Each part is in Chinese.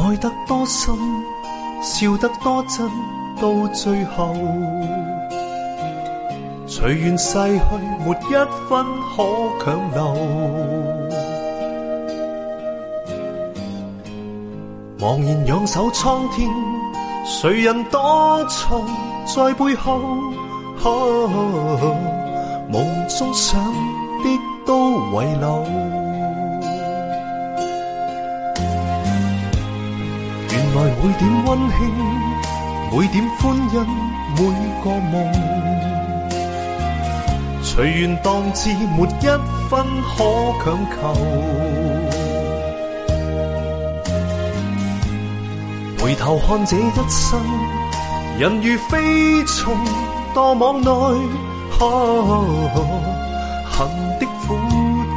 爱得多深，笑得多真，到最后，随缘逝去，没一分可强留。茫然仰首苍天，谁人多愁在背后？梦中想的都遗留。原来每点温馨，每点欢欣，每个梦，随缘当至，没一分可强求。回头看这一生，人如飞虫堕网内，恨的苦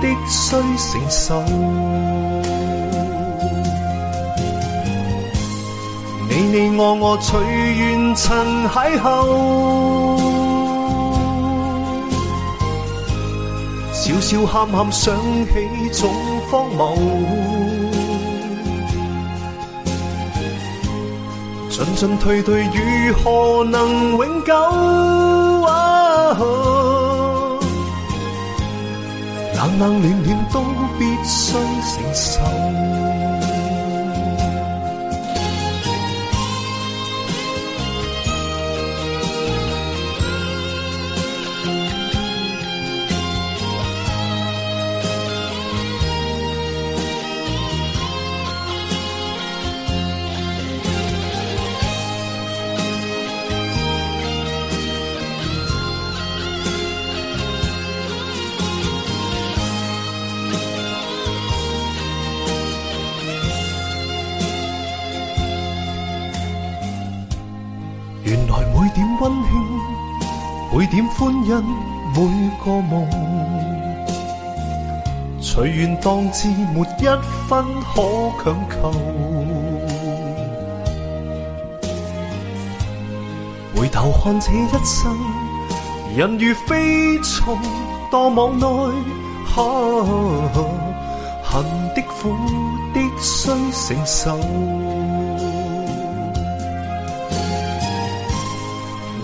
的需承受。你我我随缘尘邂逅。笑笑喊喊想起总荒谬，进进退退如何能永久？冷冷暖暖都必须承受。点欢欣，每个梦，随缘当至，没一分可强求。回头看这一生，人如飞虫，多无奈。恨的苦的，需承受。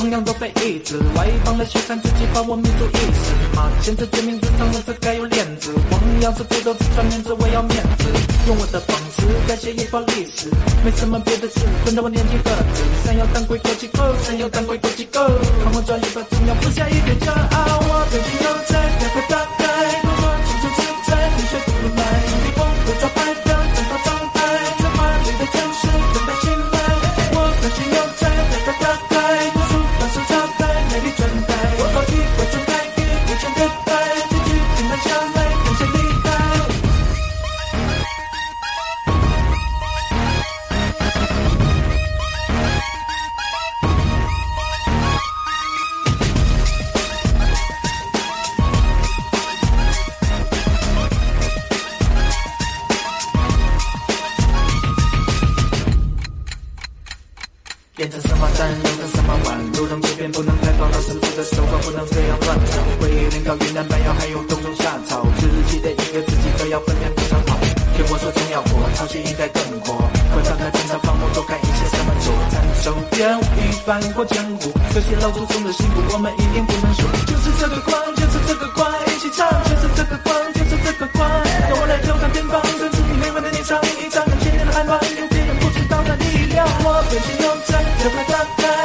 同样都被抑制，外邦的宣传自己把我民族意识吗？现在全民自称人，这该有链子。黄羊是骨头，只穿面子，我要面子，用我的方式改写一包历史。没什么别的事，等到我年纪大子。想要当鬼不机构，想要当鬼不机构，看我专业吧，总要留下一点骄傲。我最近又在两个大概都说青春自在，你却不来，你不会造白。天我说总要活，朝夕一代更火。」关上那电脑，帮我躲开一切什么做。拦。手电一翻过江湖，这些老祖宗的辛苦，我们一定不能输。就是这个光，就是这个光，一起唱。就是这个光，就是这个光。让我来偷看偏方专注你没完的脸唱，一场，很千年的海浪，有别人不知道的力量。我眼睛又在怎快打开？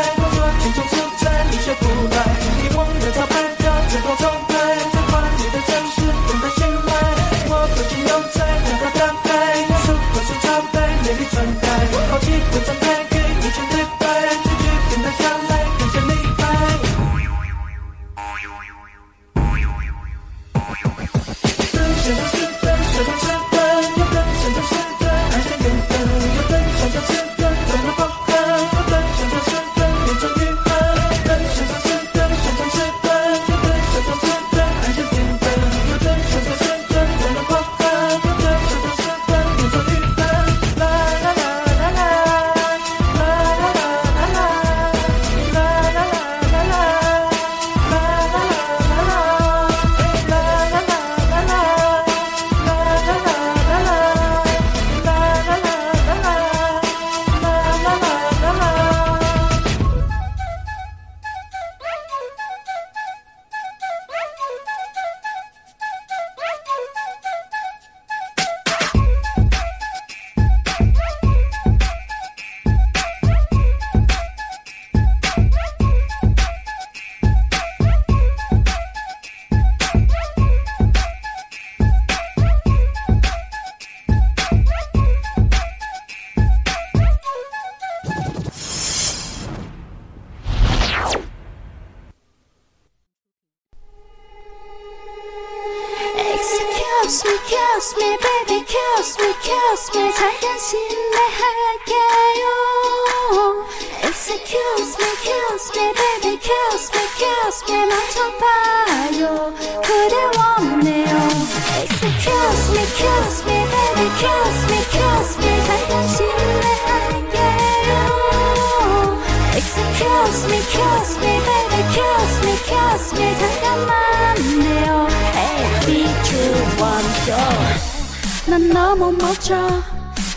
난 너무 멋져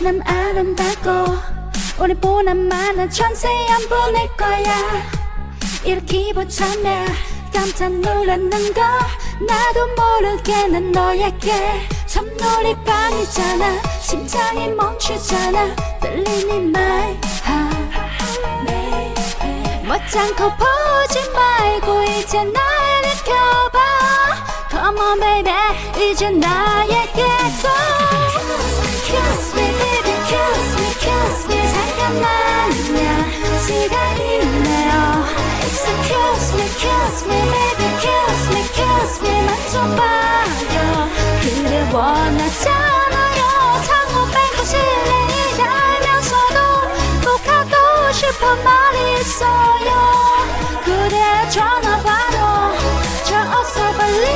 난 아름답고 우리보다만은 천세 안 보낼 거야 이렇게 보였네 깜짝 놀랐는 걸 나도 모르게 난 너에게 첫놀이 반이잖아 심장이 멈추잖아 떨리니 마이 네. 멋장코 보지 말고 이제 날 느껴봐 Come on baby 이제 나에게 go Kiss me baby kiss me kiss me 잠깐만요 시간이 있네요 So kiss me kiss me baby kiss me kiss me 만져봐요 그래 원하잖아요 창문 뺑고 실내에 달면서도 꼭 하고 싶은 말이 있어요 그래 전화봐 호 저 어서 빨리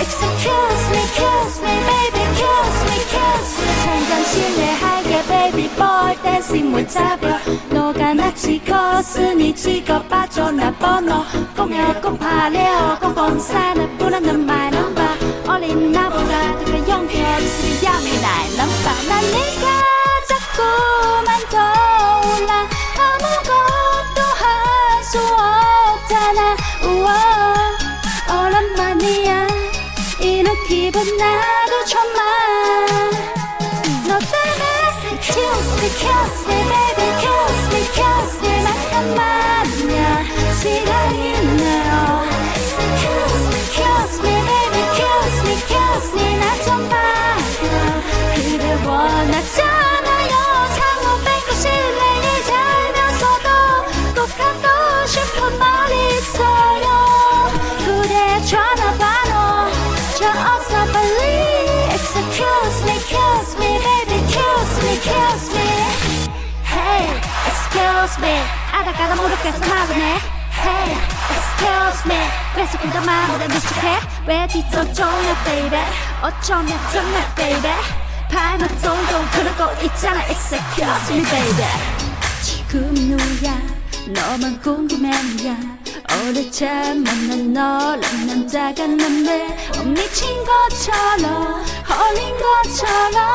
Excuse me kiss me baby kiss me kiss me 잠깐 실례할게 baby boy 댄싱 못 잡아 너가 나 찍었으니 찍어봐줘 나 번호 01086 004는 부르는 my number 어린 나보다 더 용기없 excuse 아가다 무릎에서 나오네 Hey excuse me 그래서 그저 말보다 무식해 왜 뒤쪽 종야 baby 어쩌면 정말 baby 발만 동 그러고 있잖아 excuse me baby 지금 누야 너만 궁금해 누야 오래 만난 너란 남자가 난데 어 미친 것처럼 홀린 것처럼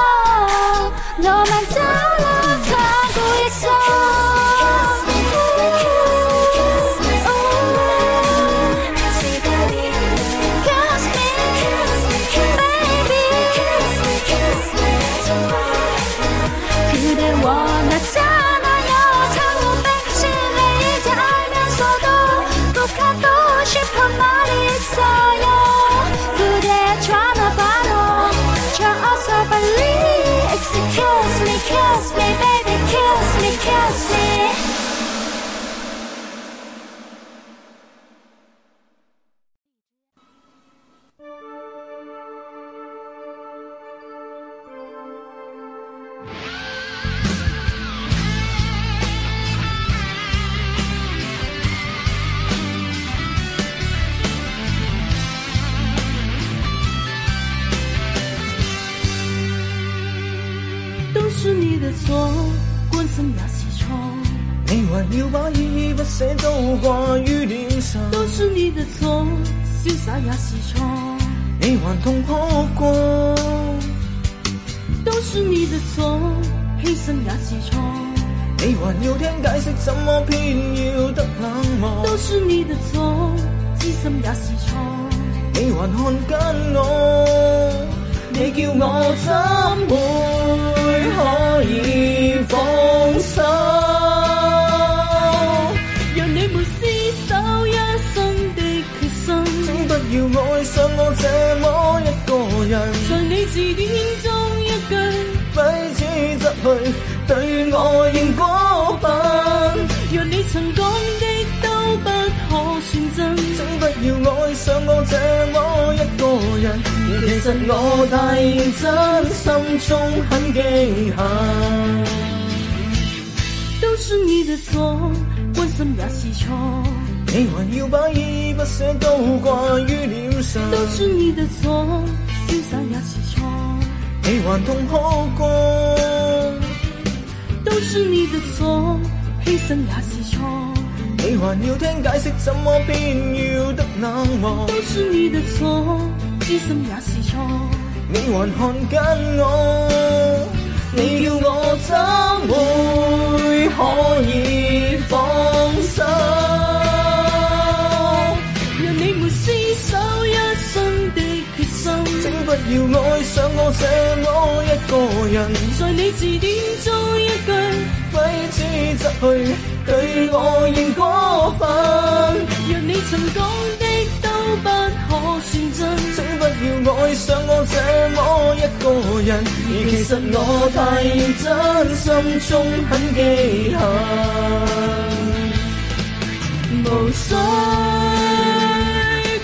也是错，你还痛苦过，都是你的错，牺牲也是错，你还要听解释，怎么偏要得冷漠？都是你的错，痴心也是错，你还看紧我，你叫我怎会可以放心？要爱上我这么一个人，在你字典中一句挥之则去，对我仍过分。若你曾讲的都不可算真，请不要爱上我这么一个人。其实我太认真，心中很记恨。都是你的错，关心也是错？你还要把依依不舍都挂于脸上。都是你的错，潇洒也是错，你还痛哭过。都是你的错，牺牲也是错，你还要听解释，怎么变要得冷漠？都是你的错，痴心也是错，你还看紧我？你要我怎会可以？要爱上我这么一个人，在你字典中一句挥之则去对我仍过分。若你曾讲的都不可算真，请不要爱上我这么一个人。而其实我太认真，心中很记恨，无需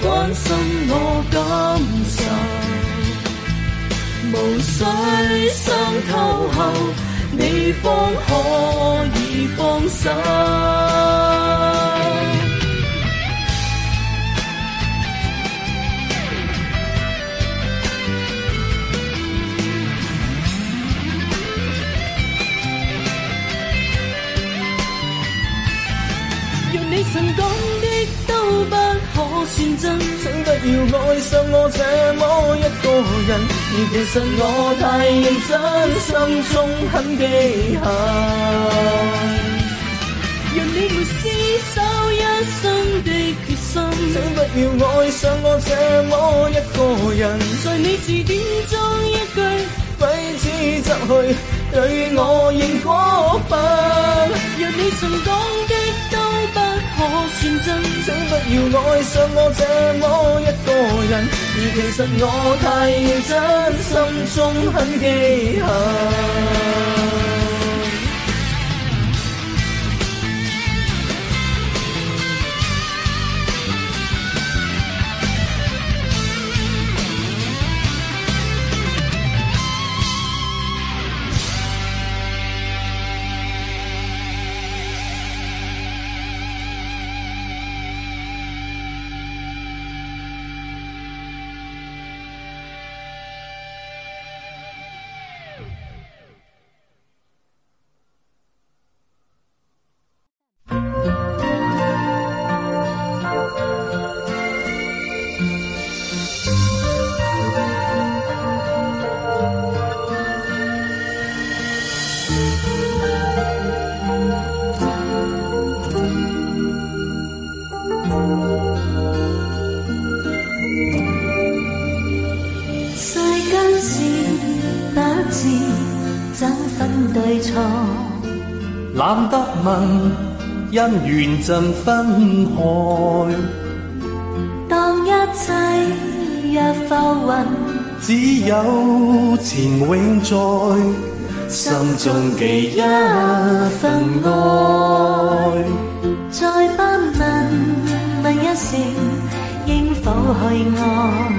关心我感。无需伤透后，你方可以放手。若你曾讲。认真，请不要爱上我这么一个人，而其实我太认真，心中很记恨。若你没厮守一生的决心，请不要爱上我这么一个人，在你字典中一句挥之则去，对我仍过分。若你曾讲的。我算真，请不要爱上我这么一个人，而其实我太认真，心中很记恨。因缘尽分开，当一切若浮云，只有情永在心中记一份爱。再不问，问一声，应否去爱？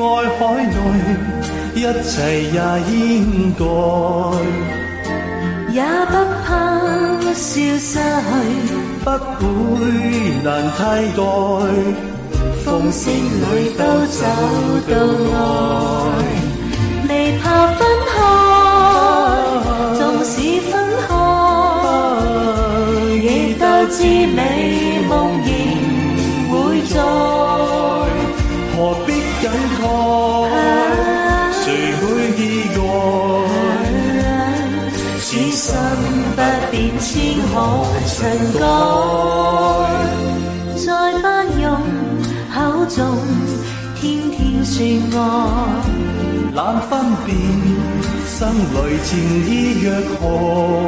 爱海内，一切也应该，也不。他消失去，不会难替代。逢声里都找到爱，未怕分开，纵使分开，亦都知美。千可尘埃，再不用口中天天说爱，难分辨心里情意若何。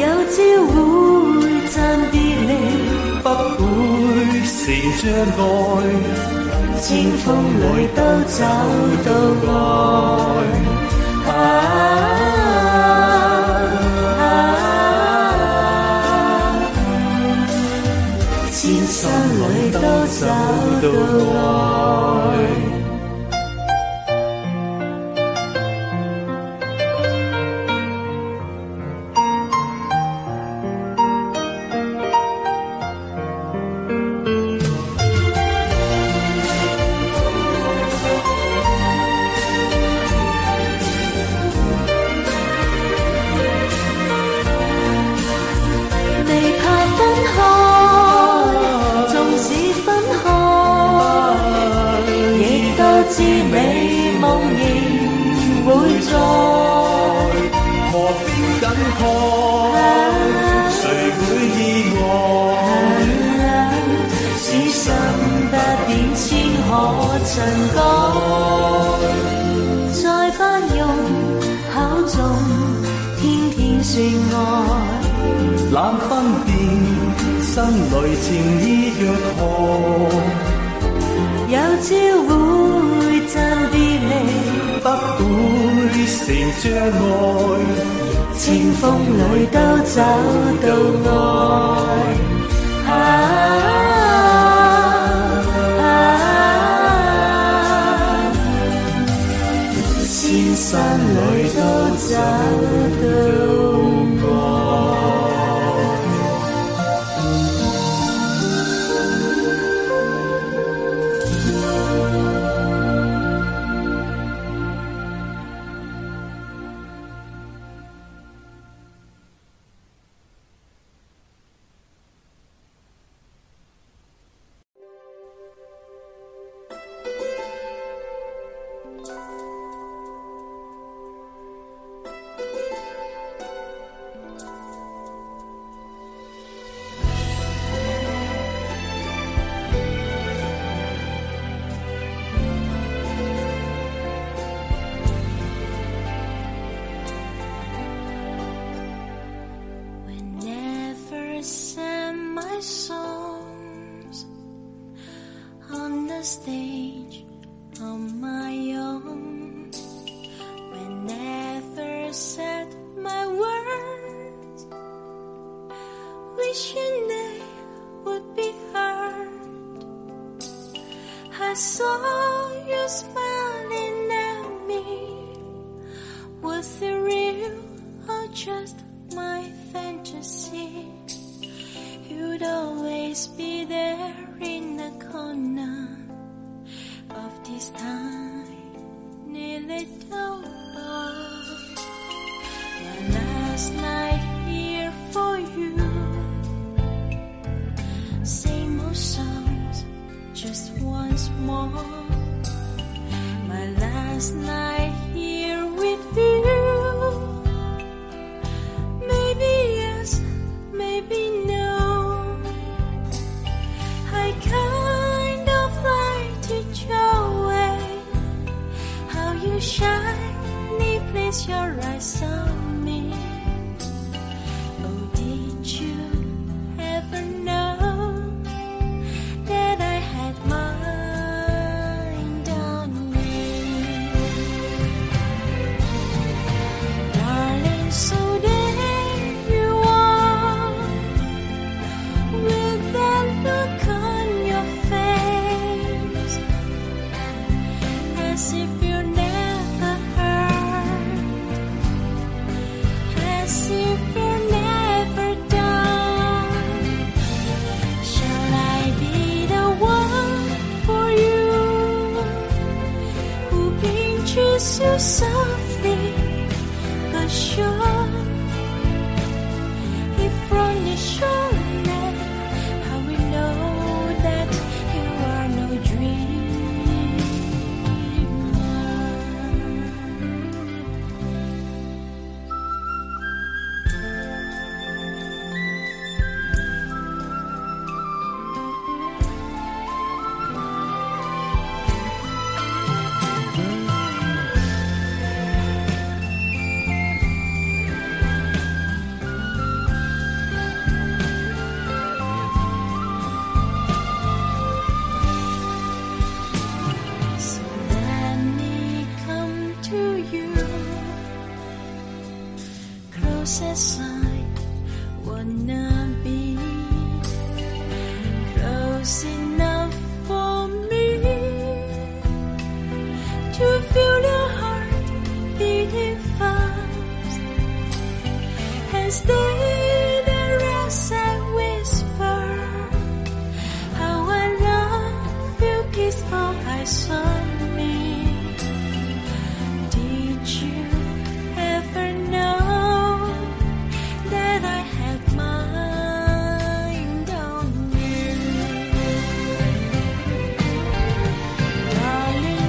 有朝会暂别离，不会是障碍，千风里都找到爱。走的路。都知美梦仍会在，何必感慨？谁会意外？此生不变，千可怎改？再不用口中天天说爱，懒分辨心里情意若何？有朝会。难别离，不会成障碍，清风里都找到爱。啊啊，千山里都找到。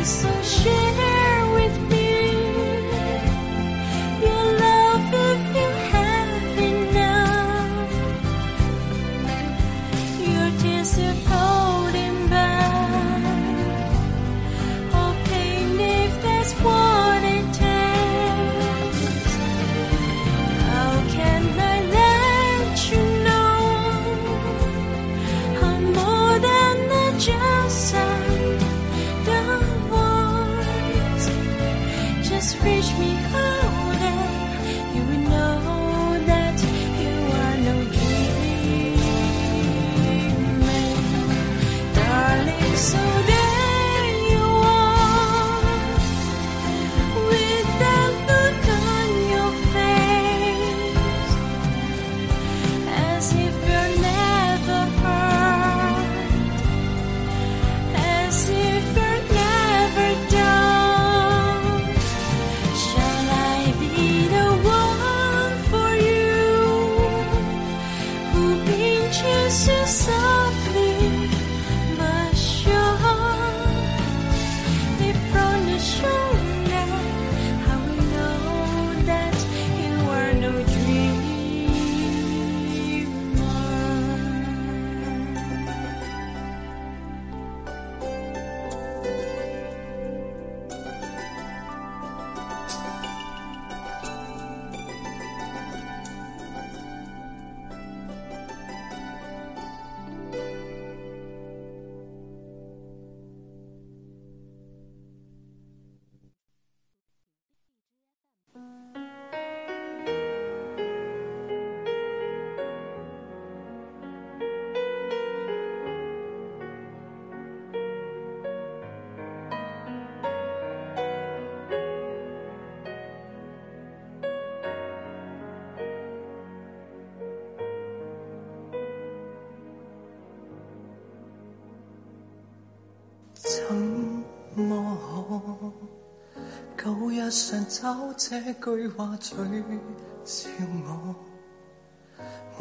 所学。想找这句话取笑我，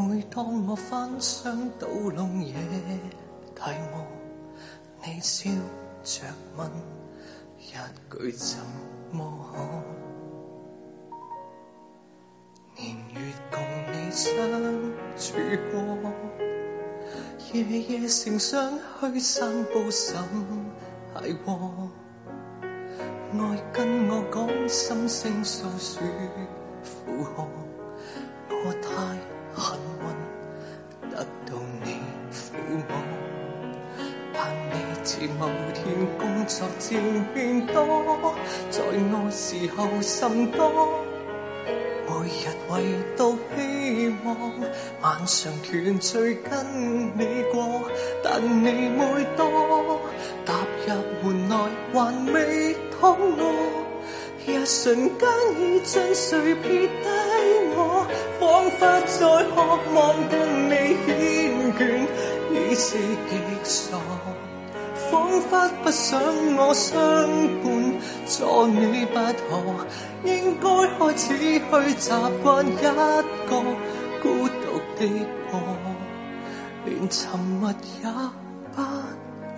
每当我翻箱倒笼也大梦，你笑着问一句怎么可？年月共你相处过，夜夜成双去散步、守系锅。爱跟我讲心声诉说，苦合我太幸运得到你抚摸，盼你自某天工作渐变多，在我时候甚多，每日唯到希望，晚上团聚跟你过，但你每多踏入门内还未。寂一瞬间已将谁撇低？我仿佛在渴望跟你缱绻，已是极傻。仿佛不想我相伴，助你不妥。应该开始去习惯一个孤独的我，连沉默也不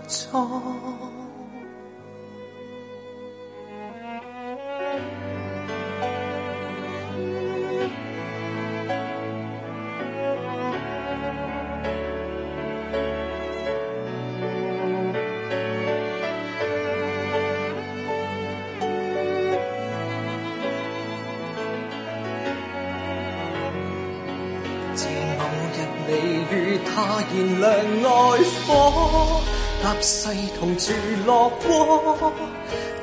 错。怕燃亮爱火，搭势同住落窝，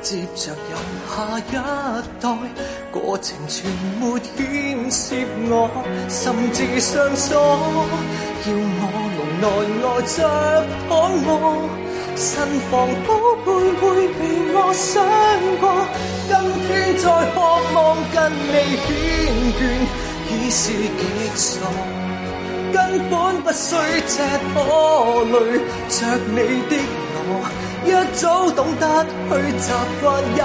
接着有下一代，过程全没牵涉我，甚至上锁，要我笼内爱着看我，身防宝贝会被我想过，今天再渴望跟你缱倦，已是极傻。根本不需赤可累着你的我，一早懂得去习惯一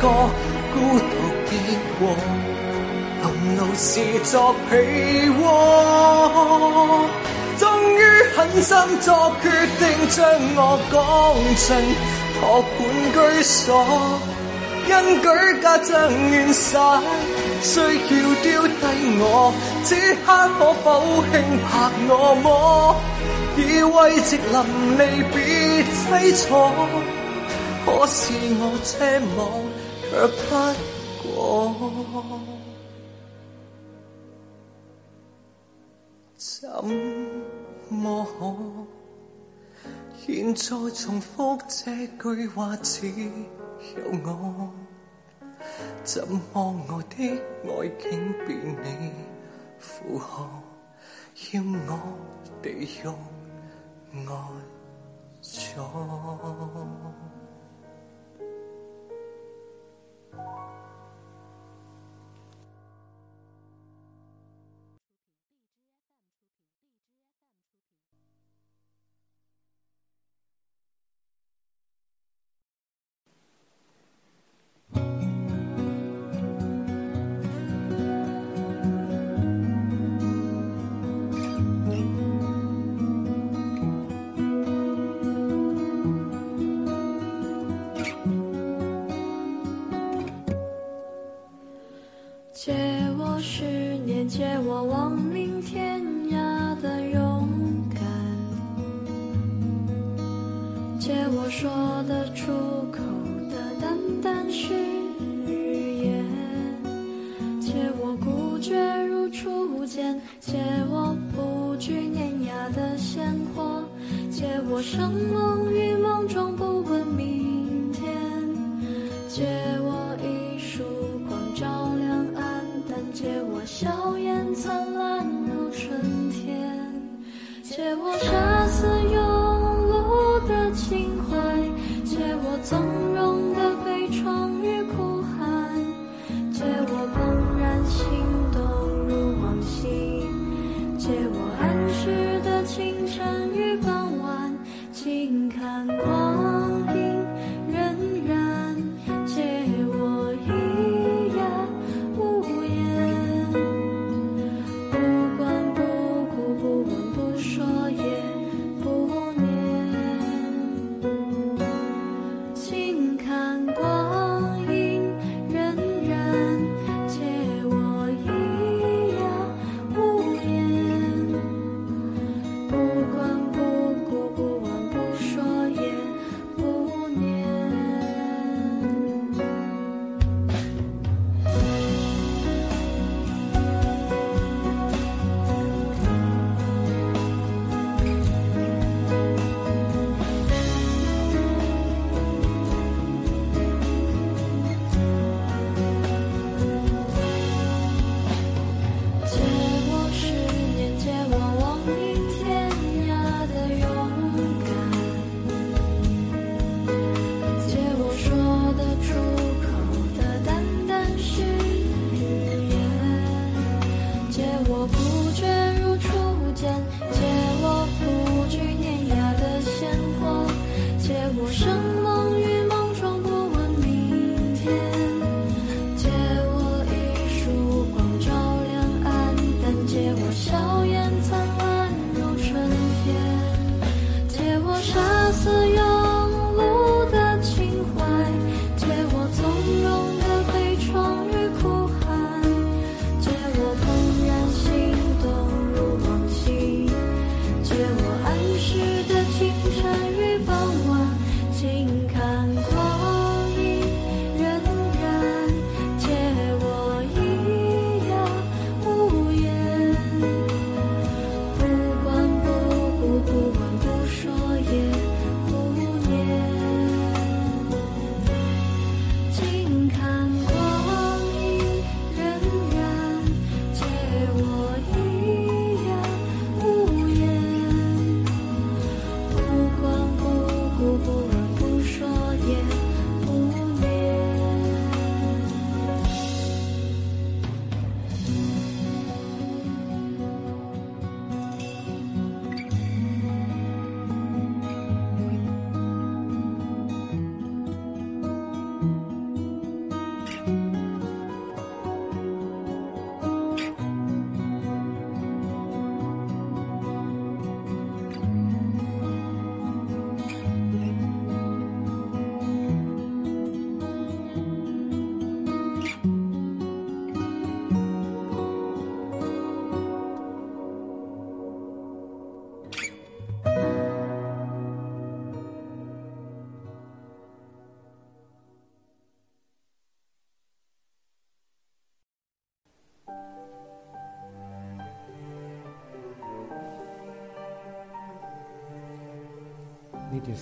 个孤独结果，同路是作被窝。终于狠心作决定，将我讲尽，托管居所。因举家将远徙，需要丢低我，此刻可否轻拍我么？以为直临离别凄楚，可是我奢望，却不过，怎么可？现在重复这句话，只有我，怎么我的爱竟被你负荷？要我地用爱错？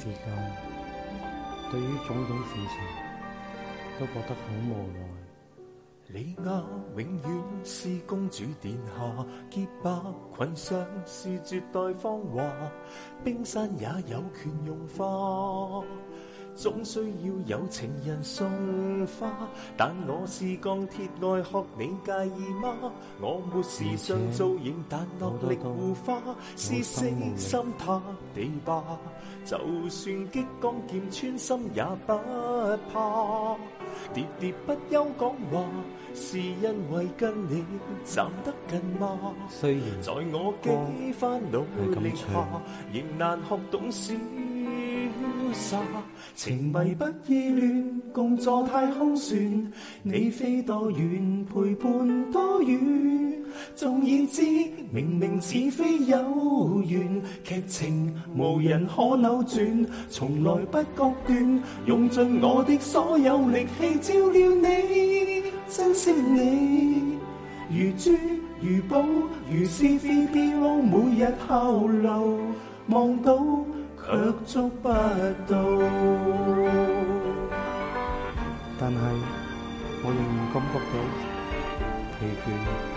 时间对于种种事情都觉得好无奈。李亚永远是公主殿下，洁白裙上是绝代芳华，冰山也有权融化。总需要有情人送花，但我是钢铁爱壳，你介意吗？我没时尚造型，但落力护花，是死心塌地吧？就算激光剑穿心也不怕，喋喋不休讲话，是因为跟你站得近吗？虽然在我几番努力下，仍难学懂事。情迷不意乱，共坐太空船，你飞多远，陪伴多远，纵已知明明似非有缘，剧情无人可扭转，从来不觉断，用尽我的所有力气照料你，珍惜你，如珠如宝，如 c v 飘落，每日后流望到。却捉不到，但系我仍然感觉到疲倦。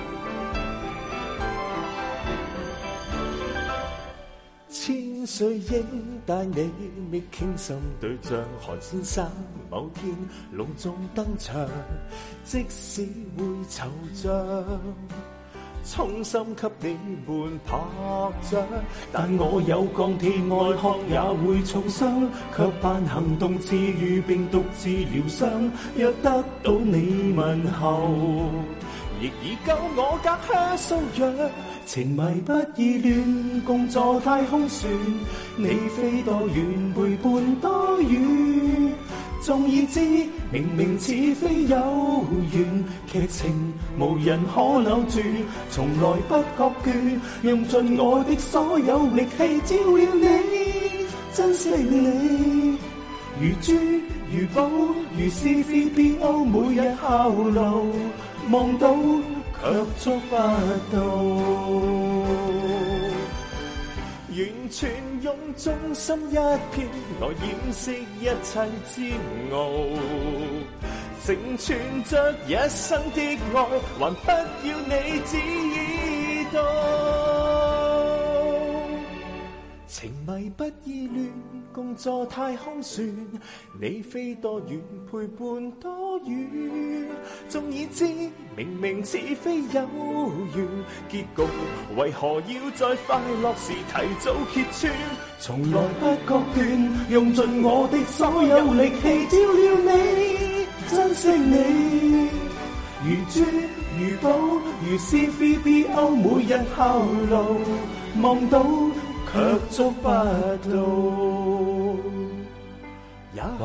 千岁英带你觅倾心对象，韩先生某天隆重登场，即使会惆怅。衷心给你们拍掌，但我有钢铁外壳也会重伤，却扮行动自愈并独自疗伤。若得到你问候，亦已够我隔靴搔痒。情迷不易乱，共坐太空船，你飞多远，陪伴多远。纵已知，明明似非有缘，剧情无人可留住，从来不觉倦，用尽我的所有力气，照料你，珍惜你，如珠如宝，如丝丝偏傲，每日效劳，望到却触不到，完全。用中心一片来掩饰一切煎熬，成存着一生的爱，还不要你知道，情迷不意乱。共坐太空船，你飞多远，陪伴多远，终已知，明明似非有缘，结局为何要在快乐时提早揭穿？从来不觉断，用尽我的所有力气照料你，珍惜你，如珠如宝，如 C V B O，每日效劳望到，却捉不到。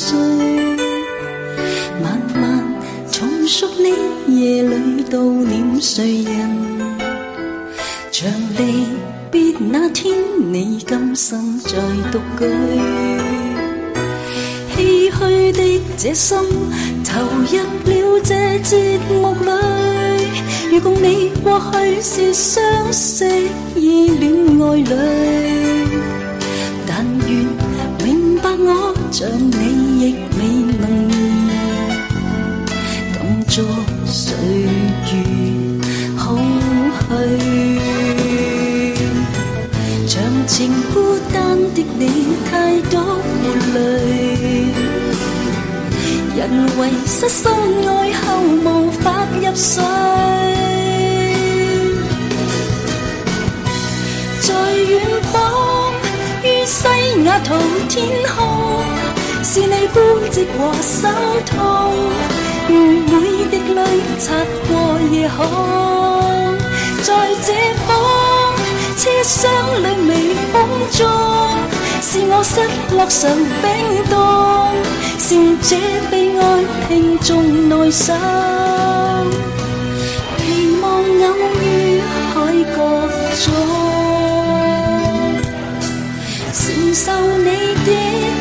碎，慢慢重述你夜里悼念谁人？像离别那天，你今生再独居。唏嘘的这心，投入了这节目里。如共你过去是相识而恋爱里，但愿明白我像你。亦未能弭，作岁月空虚。长情孤单的你，太多负累。人为失心爱后无法入睡，在远方，于西雅图天空。是你枯寂和心痛，每滴泪擦过夜空，在这方车厢里微风中，是我失落上冰冻，是这悲哀听众内心，期望偶遇海角中，承受你的。